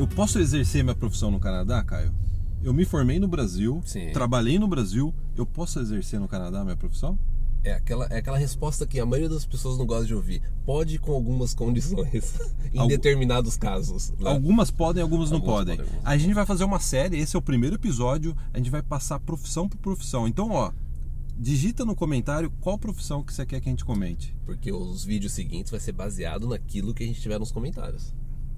Eu posso exercer minha profissão no Canadá, Caio? Eu me formei no Brasil, Sim. trabalhei no Brasil, eu posso exercer no Canadá minha profissão? É aquela, é aquela resposta que a maioria das pessoas não gosta de ouvir. Pode com algumas condições, em Algu- determinados casos. né? Algumas podem, algumas não Algumas podem. podem, algumas A gente vai fazer uma série, esse é o primeiro episódio, a gente vai passar profissão por profissão. Então, ó, digita no comentário qual profissão que você quer que a gente comente. Porque os vídeos seguintes vai ser baseado naquilo que a gente tiver nos comentários.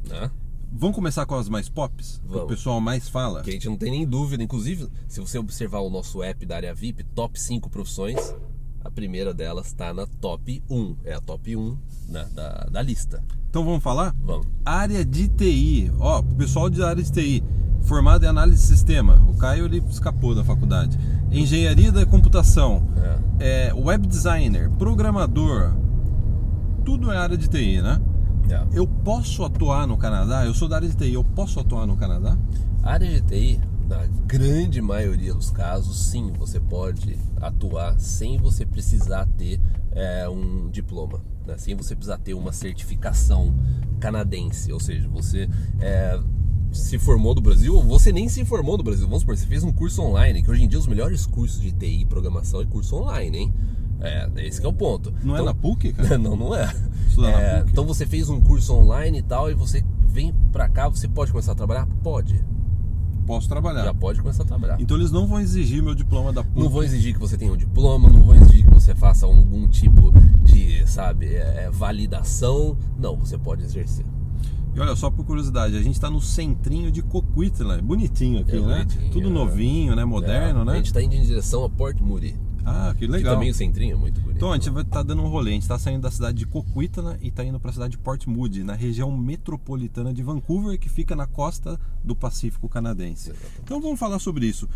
Né? Vamos começar com as mais pops? Que o pessoal mais fala. Que a gente não tem nem dúvida. Inclusive, se você observar o nosso app da área VIP, top 5 profissões, a primeira delas está na top 1. É a top 1 né, da, da lista. Então vamos falar? Vamos. Área de TI. Ó, pro pessoal de área de TI, formado em análise de sistema. O Caio ele escapou da faculdade. Engenharia da computação. É. É, web designer, programador. Tudo é área de TI, né? É. Eu posso atuar no Canadá? Eu sou da área de TI, eu posso atuar no Canadá? A área de TI, na grande maioria dos casos, sim, você pode atuar sem você precisar ter é, um diploma, né? sem você precisar ter uma certificação canadense. Ou seja, você é, se formou do Brasil ou você nem se formou do Brasil. Vamos supor, você fez um curso online, que hoje em dia os melhores cursos de TI e programação é curso online, hein? É, esse que é o ponto. Não é Então- na PUC, cara? não, não é. Estudar na É, PUC. então você fez um curso online e tal, e você vem pra cá, você pode começar a trabalhar? Pode. Posso trabalhar. Já pode começar a trabalhar. Então eles não vão exigir meu diploma da PUC. Não vou exigir que você tenha um diploma, não vou exigir que você faça algum tipo de, sabe, é, é, validação. Não, você pode exercer. E olha, só por curiosidade, a gente tá no centrinho de Coquitlam, bonitinho aqui, É né? bonitinho, Tudo novinho, né? Moderno, É, A né? gente tá indo em direção a Port Moody. Ah, que Que legal. também o centrinho é muito. Então a gente vai estar dando um rolê. A gente está saindo da cidade de Coquitlam e está indo para a cidade de Port Moody, na região metropolitana de Vancouver, que fica na costa do Pacífico canadense. Exatamente. Então vamos falar sobre isso.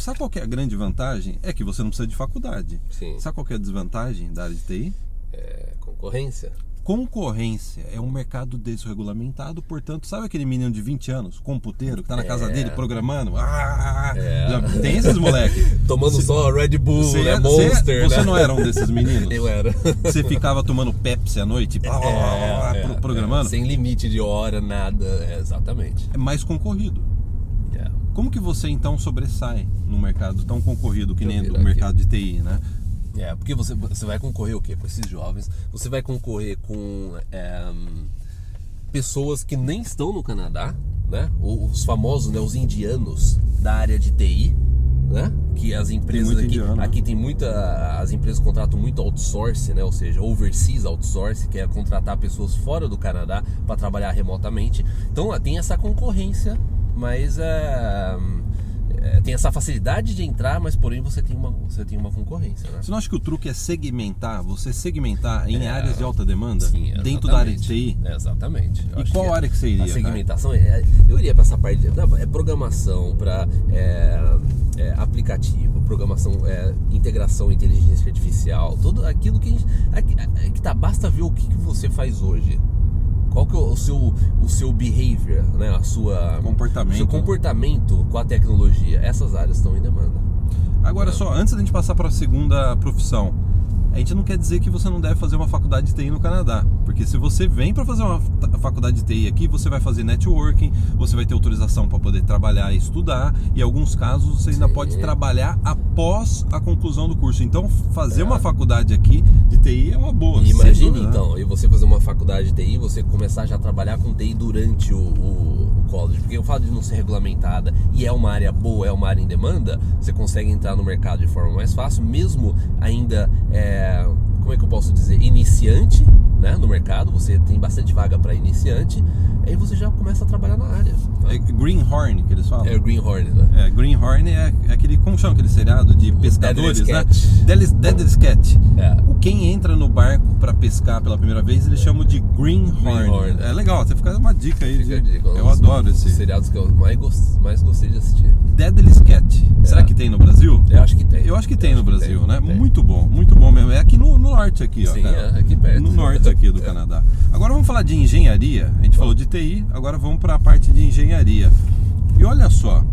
Sabe qual que é a grande vantagem? É que você não precisa de faculdade. Sim. Sabe qual é a desvantagem da área de TI? É, concorrência. Concorrência é um mercado desregulamentado, portanto, sabe aquele menino de 20 anos, computeiro, que tá na casa É. dele programando? Ah, É. tem esses moleque. Tomando só Red Bull, Você, né? é- Monster, você, você né? não era um desses meninos? Eu era. Você ficava tomando Pepsi à noite, blá, blá, blá, É, pro- é, programando? é, sem limite de hora, nada. É, exatamente. É mais concorrido. É. Como que você então sobressai num mercado tão concorrido que eu nem do virar mercado de TI, né? É, porque você, você vai concorrer o quê? Com esses jovens, você vai concorrer com é, pessoas que nem estão no Canadá, né? Os famosos, né? Os indianos da área de TI, né? Que as empresas aqui, indiano, aqui tem muita, as empresas contratam muito outsource, né? Ou seja, overseas outsource, que é contratar pessoas fora do Canadá para trabalhar remotamente. Então tem essa concorrência, mas é, é, tem essa facilidade de entrar, mas porém você tem uma, você tem uma concorrência, né? Você não acha que o truque é segmentar, você segmentar em É. áreas de alta demanda Sim, dentro da área de. TI? É, exatamente. Eu E qual que área que você iria, A segmentação, é, eu iria para essa parte de não, é programação para aplicativo, programação, é, integração, inteligência artificial, tudo aquilo que a gente, é, é que tá, basta ver o que, que você faz hoje. É o seu, o seu behavior, né? A sua Comportamento, seu né? comportamento com a tecnologia. Essas áreas estão em demanda. Agora só, antes da gente passar para a segunda profissão, a gente não quer dizer que você não deve fazer uma faculdade de TI no Canadá, porque se você vem para fazer uma fa- faculdade de TI aqui, você vai fazer networking, você vai ter autorização para poder trabalhar e estudar, e em alguns casos você ainda Sim. pode trabalhar após a conclusão do curso. Então, fazer É. uma faculdade aqui de TI é uma boa. Dúvida, né? então, e você fazer uma faculdade de TI, você começar já a trabalhar com TI durante o, o porque o fato de não ser regulamentada e é uma área boa, é uma área em demanda, você consegue entrar no mercado de forma mais fácil, mesmo ainda, é, como é que eu posso dizer, iniciante né, no mercado, você tem bastante vaga para iniciante, aí você já começa a trabalhar na área. É Greenhorn que eles falam. É o Greenhorn, né? É, Greenhorn é é aquele, como chama aquele seriado de pescadores, Deadly né? Deadly, Deadly Catch. É. Quem entra no barco pra pescar pela primeira vez, eles chamam de Greenhorn. Greenhorn. É legal, você fica uma dica aí. Fica de- dica, eu adoro esse. seriados que eu mais, gos- mais gostei de assistir. Deadly Catch. Será que tem no Brasil? Eu acho que tem. Eu acho que tem Eu no acho que Brasil, tem, né? tem. Muito bom, muito bom mesmo. É aqui no, no norte aqui, ó. Sim, cara. é, aqui perto. No norte aqui do É. Canadá. Agora vamos falar de engenharia. A gente falou de TI, agora vamos para a parte de engenharia. E olha só,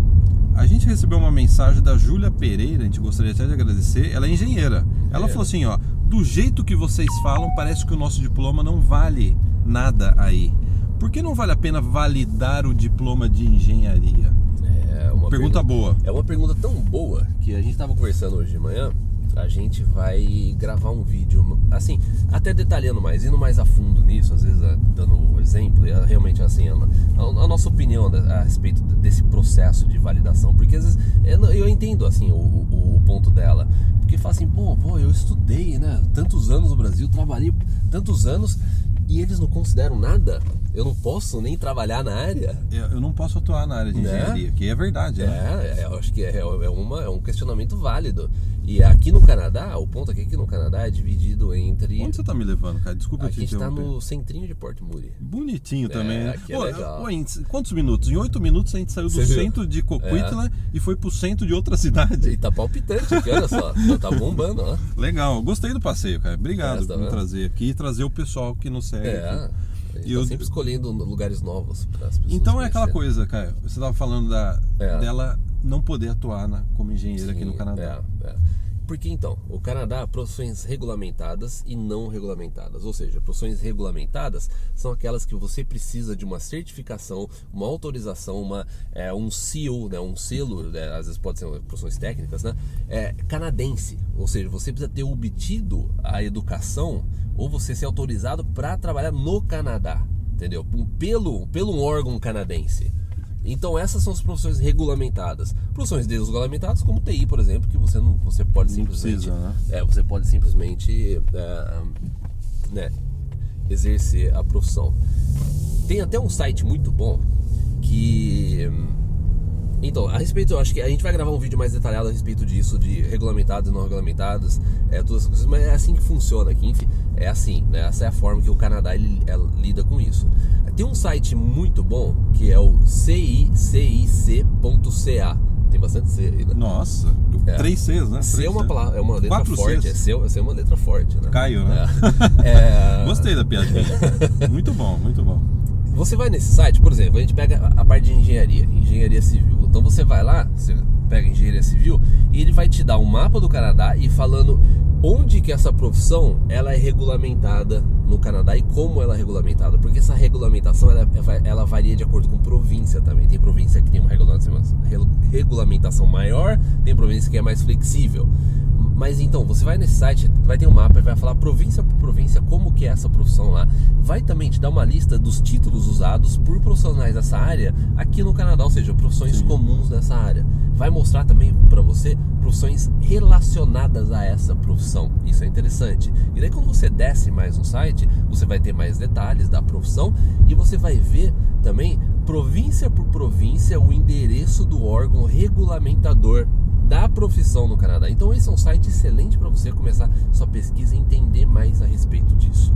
a gente recebeu uma mensagem da Júlia Pereira, a gente gostaria até de agradecer. Ela é engenheira. Ela É. falou assim, ó, do jeito que vocês falam, parece que o nosso diploma não vale nada aí. Por que não vale a pena validar o diploma de engenharia? É uma Pergunta boa. É uma pergunta tão boa que a gente estava conversando hoje de manhã. A gente vai gravar um vídeo, assim, até detalhando mais, indo mais a fundo nisso, às vezes é, dando um exemplo, é realmente assim, a, a, nossa opinião a respeito desse processo de validação, porque às vezes eu, eu entendo assim o, o, o, ponto dela, porque fala assim, pô, pô, eu estudei, né, tantos anos no Brasil, trabalhei tantos anos e eles não consideram nada? Eu não posso nem trabalhar na área? Eu, não posso atuar na área de né? engenharia, que é verdade. É, né? é, eu acho que é, é, uma, é um questionamento válido. E aqui no Canadá, o ponto aqui é que no Canadá é dividido entre. Onde você tá me levando, cara? Desculpa aqui te interromper. A gente tá no centrinho de Port Moody. Bonitinho também, é, né? Aqui é Pô, legal. Pô, quantos minutos? Em oito minutos a gente saiu do você centro viu? de Coquitlam é. e foi pro centro de outra cidade. E tá palpitante aqui, olha só. tá bombando, ó. Legal, gostei do passeio, cara. Obrigado é, tá por trazer aqui e trazer o pessoal que nos segue. É. Aqui. E tá eu... sempre escolhendo lugares novos para as pessoas. Então é aquela coisa, cara. Você estava falando da, é. dela não poder atuar na, como engenheira Sim, aqui no Canadá. É, é. Porque então, o Canadá, profissões regulamentadas e não regulamentadas. Ou seja, profissões regulamentadas são aquelas que você precisa de uma certificação, uma autorização, uma, é, um seal, né, um selo, né, às vezes pode ser profissões técnicas, né, é, canadense. Ou seja, você precisa ter obtido a educação ou você ser autorizado para trabalhar no Canadá, entendeu? Pelo, pelo órgão canadense. Então essas são as profissões regulamentadas. Profissões desregulamentadas, como TI, por exemplo, que você não, você pode não simplesmente, precisa, né? é, você pode simplesmente é, né, exercer a profissão. Tem até um site muito bom que então, a respeito, eu acho que a gente vai gravar um vídeo mais detalhado a respeito disso, de regulamentados e não regulamentados, é, todas as coisas, mas é assim que funciona aqui, enfim, é assim, né? Essa é a forma que o Canadá ele, é, lida com isso. Tem um site muito bom que é o cicic.ca. Tem bastante C aí, né? Nossa, é. três Cs, né? C é uma, palavra, é uma letra Quatro forte. É C, C é uma letra forte, né? Caio, né? É. é... Gostei da piadinha. muito bom, muito bom. Você vai nesse site, por exemplo, a gente pega a parte de engenharia, engenharia civil. Então você vai lá, você pega engenharia civil e ele vai te dar um mapa do Canadá e falando onde que essa profissão ela é regulamentada no Canadá e como ela é regulamentada, porque essa regulamentação ela, ela varia de acordo com província também. Tem província que tem uma regulamentação maior, tem província que é mais flexível. Mas então, você vai nesse site, vai ter um mapa e vai falar província por província como que é essa profissão lá. Vai também te dar uma lista dos títulos usados por profissionais dessa área aqui no Canadá, ou seja, profissões Sim. comuns dessa área. Vai mostrar também para você profissões relacionadas a essa profissão. Isso é interessante. E daí quando você desce mais no site, você vai ter mais detalhes da profissão e você vai ver também província por província o endereço do órgão regulamentador da profissão no Canadá. Então esse é um site excelente para você começar sua pesquisa e entender mais a respeito disso.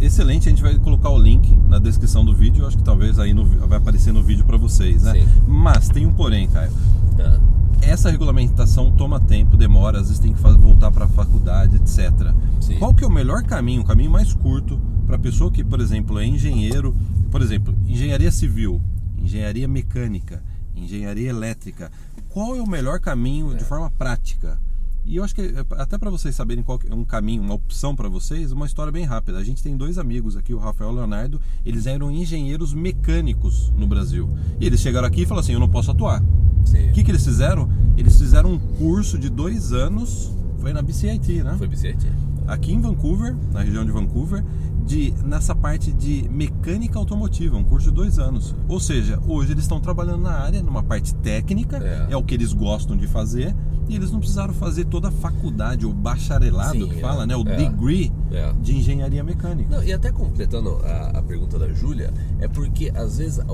É, excelente, a gente vai colocar o link na descrição do vídeo. Acho que talvez aí no, vai aparecer no vídeo para vocês, né? Sim. Mas tem um porém, Caio. Ah. Essa regulamentação toma tempo, demora, às vezes tem que voltar para a faculdade, etc. Sim. Qual que é o melhor caminho, o caminho mais curto para pessoa que, por exemplo, é engenheiro, por exemplo, engenharia civil, engenharia mecânica, engenharia elétrica, qual é o melhor caminho é. de forma prática? E eu acho que é, até para vocês saberem qual é um caminho, uma opção para vocês, uma história bem rápida. A gente tem dois amigos aqui, o Rafael e o Leonardo, eles eram engenheiros mecânicos no Brasil. E eles chegaram aqui e falaram assim: eu não posso atuar. O que, que eles fizeram? Eles fizeram um curso de dois anos, foi na BCIT, né? Foi BCIT. Aqui em Vancouver, na região de Vancouver, de, nessa parte de mecânica automotiva, um curso de dois anos. Ou seja, hoje eles estão trabalhando na área, numa parte técnica, é, é o que eles gostam de fazer, e eles não precisaram fazer toda a faculdade, o bacharelado Sim, que fala, é, né? O é, degree é. de engenharia mecânica. Não, e até completando a, a pergunta da Júlia, é porque às vezes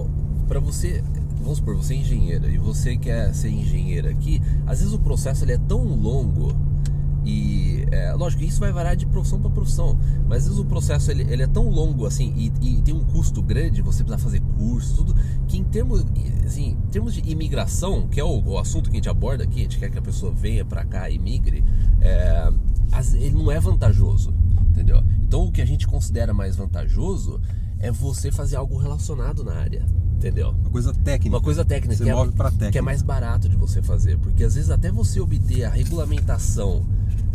para você vamos supor, você é engenheira e você quer ser engenheira aqui, às vezes o processo ele é tão longo e é, lógico, isso vai variar de profissão para profissão, mas às vezes o processo ele, ele é tão longo assim e, e, tem um custo grande, você precisa fazer curso, tudo, que em termos, assim, em termos de imigração, que é o, o, assunto que a gente aborda aqui, a gente quer que a pessoa venha para cá e migre, é, ele não é vantajoso, entendeu? Então o que a gente considera mais vantajoso é você fazer algo relacionado na área. Entendeu? Uma coisa técnica. Uma coisa técnica. Você que é move é, para técnica. Que é mais barato de você fazer. Porque às vezes até você obter a regulamentação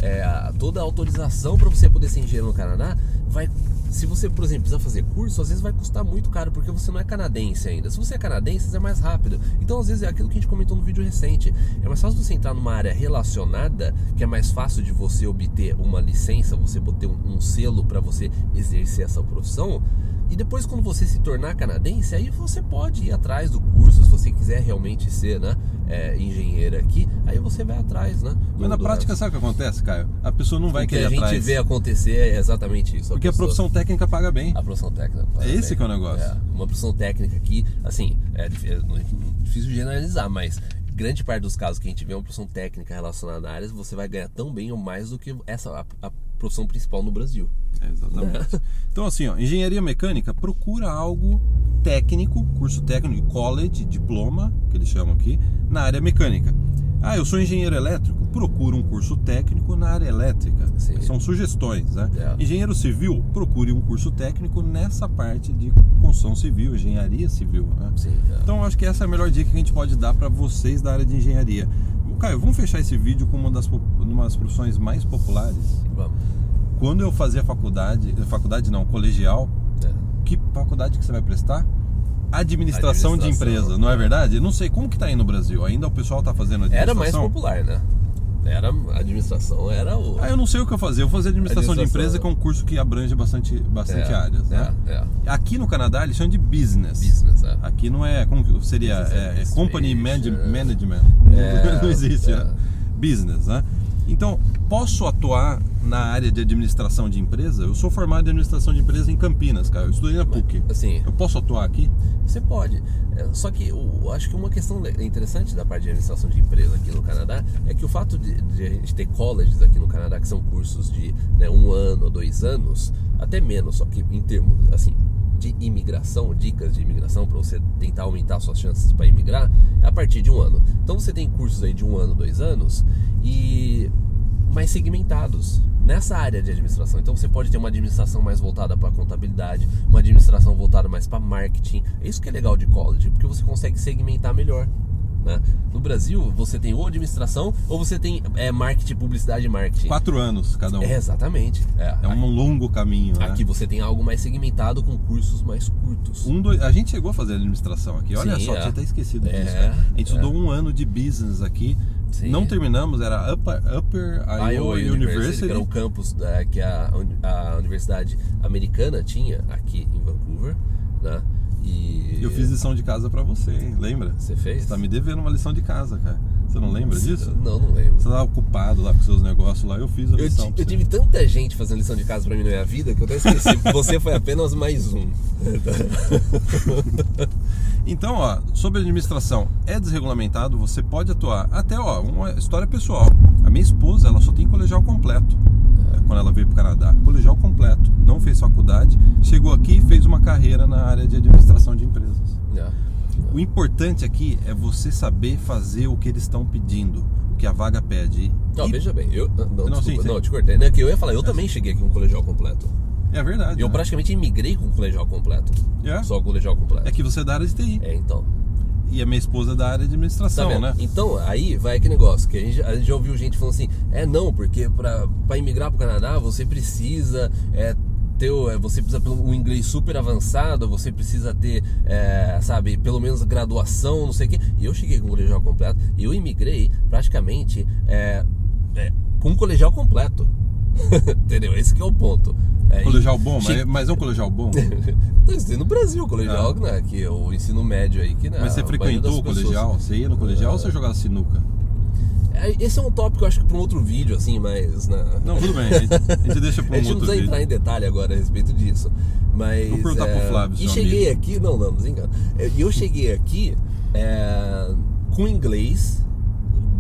é, toda a autorização para você poder ser engenheiro no Canadá vai se você, por exemplo, precisa fazer curso, às vezes vai custar muito caro, porque você não é canadense ainda. Se você é canadense, é mais rápido. Então, às vezes, é aquilo que a gente comentou no vídeo recente. É mais fácil você entrar numa área relacionada, que é mais fácil de você obter uma licença, você ter um, um selo para você exercer essa profissão. E depois, quando você se tornar canadense, aí você pode ir atrás do curso, se você quiser realmente ser né, é, engenheira aqui, aí você vai atrás, né? Mas na prática, sabe o que acontece, Caio? A pessoa não vai o que querer a gente atrás. vê acontecer é exatamente isso. Porque a, pessoa- profissão técnica paga bem. A profissão técnica. É esse bem. que é o negócio. É, uma profissão técnica aqui, assim, é, dif- é difícil generalizar, mas grande parte dos casos que a gente vê é uma profissão técnica relacionada à área, você vai ganhar tão bem ou mais do que essa a, a profissão principal no Brasil. É, exatamente. Então, assim, ó, engenharia mecânica procura algo técnico, curso técnico, college, diploma, que eles chamam aqui, na área mecânica. Ah, eu sou engenheiro elétrico, procura um curso técnico na área elétrica. Sim. São sugestões, né? É. Engenheiro civil, procure um curso técnico nessa parte de construção civil, engenharia civil, né? Sim. é. Então, acho que essa é a melhor dica que a gente pode dar para vocês da área de engenharia. Caio, vamos fechar esse vídeo com uma das, uma das profissões mais populares. Vamos. Quando eu fazia faculdade, faculdade não, colegial, É. que faculdade que você vai prestar? Administração, de Administração. empresa, não é verdade? Não sei como que tá aí no Brasil. Ainda o pessoal tá fazendo Era mais administração? popular, né? Era administração, era o. Ah, eu não sei o que eu fazia. Eu fazia administração, de Administração. empresa, que é um curso que abrange bastante, bastante é, áreas, né? É, é. Aqui no Canadá eles chamam de business. Business, é. Aqui não é, como que seria? Business É, é company management. É, não existe, né? Business, né? Então, posso atuar na área de administração de empresa? Eu sou formado em administração de empresa em Campinas, cara. Eu estudei na PUC. Assim, Eu posso atuar aqui? Você pode. É, Só que eu acho que uma questão interessante da parte de administração de empresa aqui no Canadá é que o fato de, de a gente ter colleges aqui no Canadá, que são cursos de né, um ano ou dois anos, até menos, só que em termos assim de imigração, dicas de imigração para você tentar aumentar suas chances para imigrar, é a partir de um ano. Então você tem cursos aí de um ano, dois anos e mais segmentados nessa área de administração. Então você pode ter uma administração mais voltada para contabilidade, uma administração voltada mais para marketing. É isso que é legal de college, porque você consegue segmentar melhor. Né? No Brasil, você tem ou administração ou você tem é, marketing, publicidade e marketing. Quatro anos cada um. É, exatamente. É. É um longo caminho, né? Aqui você tem algo mais segmentado com cursos mais curtos. Um, dois, a gente chegou a fazer administração aqui. Olha Sim, só, é. tinha até esquecido É, disso. né? A gente é. estudou um ano de business aqui. Sim. Não terminamos, era Upper, Upper Iowa, University. University, que era o campus da, que a, a Universidade Americana tinha aqui em Vancouver, né? E Eu fiz lição de casa pra você, hein? lembra? Você fez? Você tá me devendo uma lição de casa, cara. Você não lembra disso? Não, não lembro. Você tava ocupado lá com seus negócios lá, eu fiz a Eu, lição. eu você. tive tanta gente fazendo lição de casa pra mim na minha vida que eu até esqueci. Você foi apenas mais um. Então, ó, sobre administração, é desregulamentado, você pode atuar. Até, ó, uma história pessoal. A minha esposa, ela só tem colegial completo. É, Quando ela veio pro Canadá, colegial completo, não fez faculdade, chegou aqui e fez uma carreira na área de administração de empresas. É. O importante aqui é você saber fazer o que eles estão pedindo, o que a vaga pede. Não, E- veja bem, eu. Não, Não, desculpa, sim, sim. não, te cortei. Não, é que eu ia falar, eu também cheguei aqui com colegial completo. É verdade. Eu né? praticamente imigrei com colegial completo. É? Só colegial completo. É que você é da área de TI. É, então. E a minha esposa é da área de administração, Tá né? Então, aí vai aquele negócio que a gente, a gente já ouviu gente falando assim: é não, porque pra imigrar pro Canadá você precisa é, ter, o- é, você precisa pelo um inglês super avançado, você precisa ter, é, sabe, pelo menos graduação, não sei o quê. E eu cheguei com o colegial completo e eu imigrei praticamente é, é, com o colegial completo. Entendeu? Esse que é o ponto. É, Colegial bom, che- mas, mas é um colegial bom. No Brasil, colegial, Ah. né? Que é o ensino médio aí que né, Mas você a frequentou o pessoas- colegial? Você ia no colegial ou você jogava sinuca? É, Esse é um tópico, eu acho que para um outro vídeo, assim, mas. Né? Não, tudo bem. A gente, a gente deixa para A um gente não outro precisa vídeo. entrar em detalhe agora a respeito disso. Mas. Vou perguntar pro é, Flávio, E cheguei amigo. aqui. Não, não, desengano. E eu cheguei aqui é, com inglês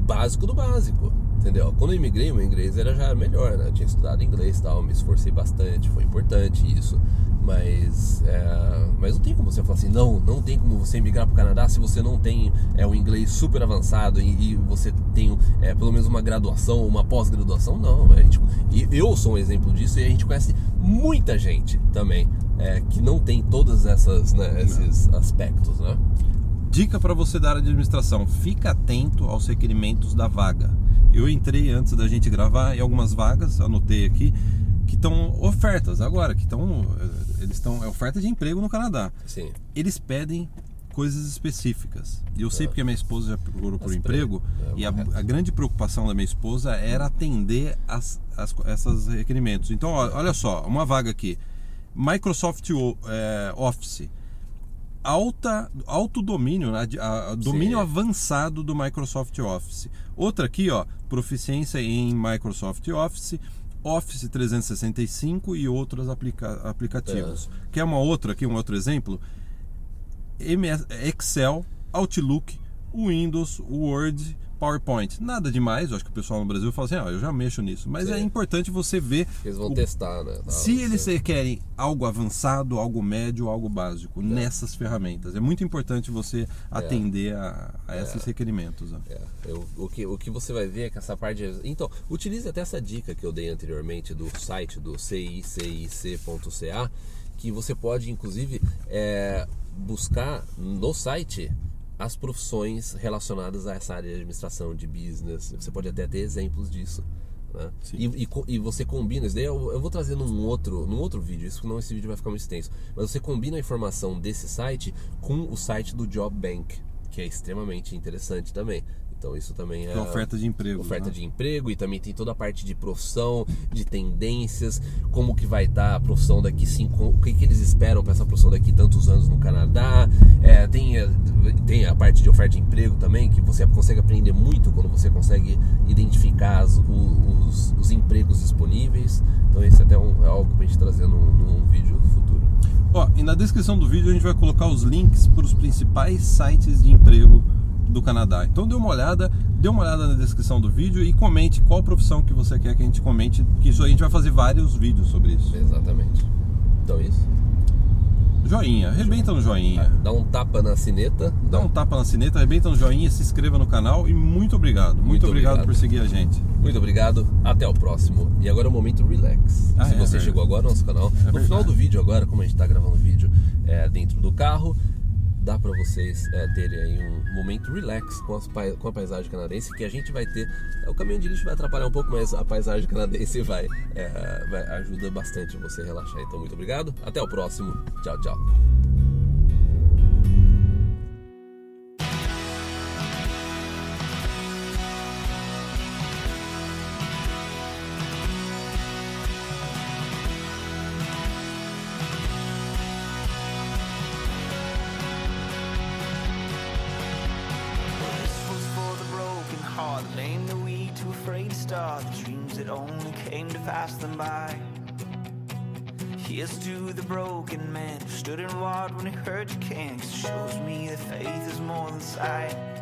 básico do básico. Entendeu? Quando eu imigrei, meu inglês era já melhor, né? Eu tinha estudado inglês e tal, me esforcei bastante, foi importante isso. Mas, é, mas não tem como você falar assim, não, não tem como você migrar para o Canadá se você não tem é, um inglês super avançado e, e você tem é, pelo menos uma graduação, uma pós-graduação, não. A gente, e eu sou um exemplo disso e a gente conhece muita gente também é, que não tem todos essas, né, esses aspectos, né? Dica para você da área de administração: fica atento aos requerimentos da vaga. Eu entrei antes da gente gravar em algumas vagas, anotei aqui. que estão ofertas agora, que estão eles estão é oferta de emprego no Canadá. Sim. Eles pedem coisas específicas. E eu sei É. porque a minha esposa já procurou por As emprego pre- é, e a, a grande preocupação da minha esposa era atender as, as, essas requerimentos. Então, olha só, uma vaga aqui. Microsoft é, Office. Alta, alto domínio, né? A- a- domínio Sim. avançado do Microsoft Office. Outra aqui, ó, proficiência em Microsoft Office, Office 365 e outros aplica- aplicativos. Quer uma outra aqui, um outro exemplo? MS Excel, Outlook, Windows, Word, PowerPoint. Nada demais, eu acho que o pessoal no Brasil fala assim, ah, eu já mexo nisso. Mas Sim. é importante você ver Eles vão o- testar, né? tal, se eles você- querem algo avançado, algo médio, algo básico nessas ferramentas. É muito importante você atender a, a esses requerimentos. ó. É, eu- o, que, o que você vai ver é que essa parte. de- Então, utilize até essa dica que eu dei anteriormente do site do cicic.ca, que você pode, inclusive, é, buscar no site as profissões relacionadas a essa área de administração, de business. Você pode até ter exemplos disso. né? E, e e você combina, isso daí eu, eu vou trazer num outro, num outro vídeo, isso não esse vídeo vai ficar muito extenso, mas você combina a informação desse site com o site do Job Bank, que é extremamente interessante também. Então isso também é oferta de emprego. oferta né? de emprego e também tem toda a parte de profissão, de tendências, como que vai estar a profissão daqui cinco, o que, que eles esperam para essa profissão daqui tantos anos no Canadá. É, tem, a- tem a parte de oferta de emprego também, que você consegue aprender muito quando você consegue identificar as- os, os empregos disponíveis. Então esse até é, um- é algo para a gente trazer num, num vídeo futuro. Ó, e na descrição do vídeo a gente vai colocar os links para os principais sites de emprego do Canadá. Então dê uma olhada, dê uma olhada na descrição do vídeo e comente qual profissão que você quer que a gente comente, que isso a gente vai fazer vários vídeos sobre isso. Exatamente. Então é isso. Joinha, arrebenta no joinha. Dá um tapa na sineta. Dá um tapa na sineta, arrebenta no joinha, se inscreva no canal e muito obrigado. Muito, Muito obrigado, obrigado. por seguir a gente. Muito obrigado, até o próximo. E agora é o momento relax. Ah, Se é você verdade. chegou agora no nosso canal, no verdade. final do vídeo agora, como a gente está gravando o vídeo é, dentro do carro, dá para vocês é, terem aí um momento relax com, as com a paisagem canadense, que a gente vai ter. O caminhão de lixo vai atrapalhar um pouco, mas a paisagem canadense vai, é, vai ajuda bastante você relaxar. Então, muito obrigado, até o próximo. Tchau, tchau. To the broken man stood and watched when he heard you can, 'cause it shows me that faith is more than sight.